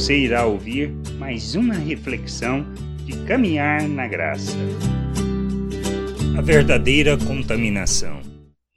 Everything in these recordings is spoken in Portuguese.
Você irá ouvir mais uma reflexão de caminhar na graça. A verdadeira contaminação.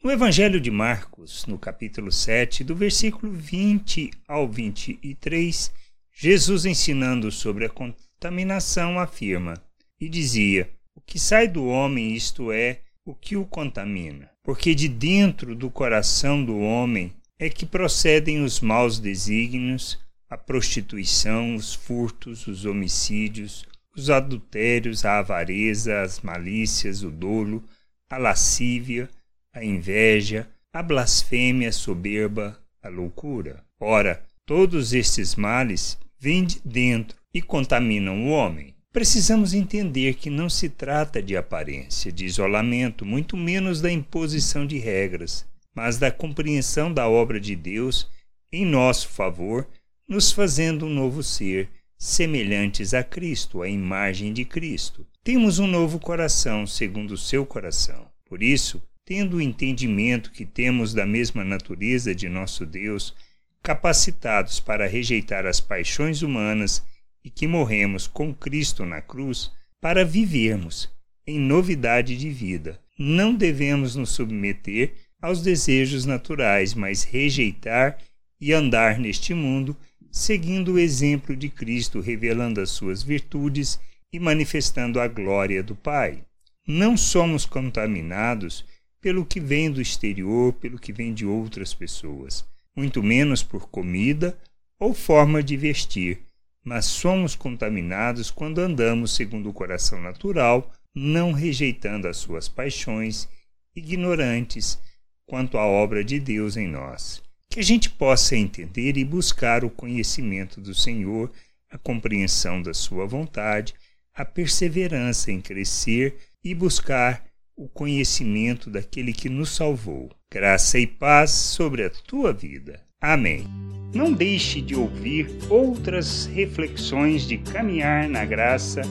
No Evangelho de Marcos, no capítulo 7, do versículo 20 ao 23, Jesus ensinando sobre a contaminação afirma e dizia: O que sai do homem, isto é, o que o contamina. Porque de dentro do coração do homem é que procedem os maus desígnios, a prostituição, os furtos, os homicídios, os adultérios, a avareza, as malícias, o dolo, a lascívia, a inveja, a blasfêmia, a soberba, a loucura. Ora, todos estes males vêm de dentro e contaminam o homem. Precisamos entender que não se trata de aparência, de isolamento, muito menos da imposição de regras, mas da compreensão da obra de Deus em nosso favor nos fazendo um novo ser, semelhantes a Cristo, a imagem de Cristo. Temos um novo coração, segundo o seu coração. Por isso, tendo o entendimento que temos da mesma natureza de nosso Deus, capacitados para rejeitar as paixões humanas e que morremos com Cristo na cruz, para vivermos em novidade de vida. Não devemos nos submeter aos desejos naturais, mas rejeitar e andar neste mundo seguindo o exemplo de Cristo, revelando as suas virtudes e manifestando a glória do Pai. Não somos contaminados pelo que vem do exterior, pelo que vem de outras pessoas, muito menos por comida ou forma de vestir, mas somos contaminados quando andamos segundo o coração natural, não rejeitando as suas paixões, ignorantes quanto à obra de Deus em nós que a gente possa entender e buscar o conhecimento do Senhor, a compreensão da Sua vontade, a perseverança em crescer e buscar o conhecimento daquele que nos salvou. Graça e paz sobre a tua vida. Amém. Não deixe de ouvir outras reflexões de caminhar na graça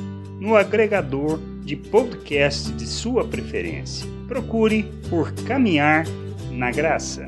no agregador de podcast de sua preferência. Procure por Caminhar na Graça.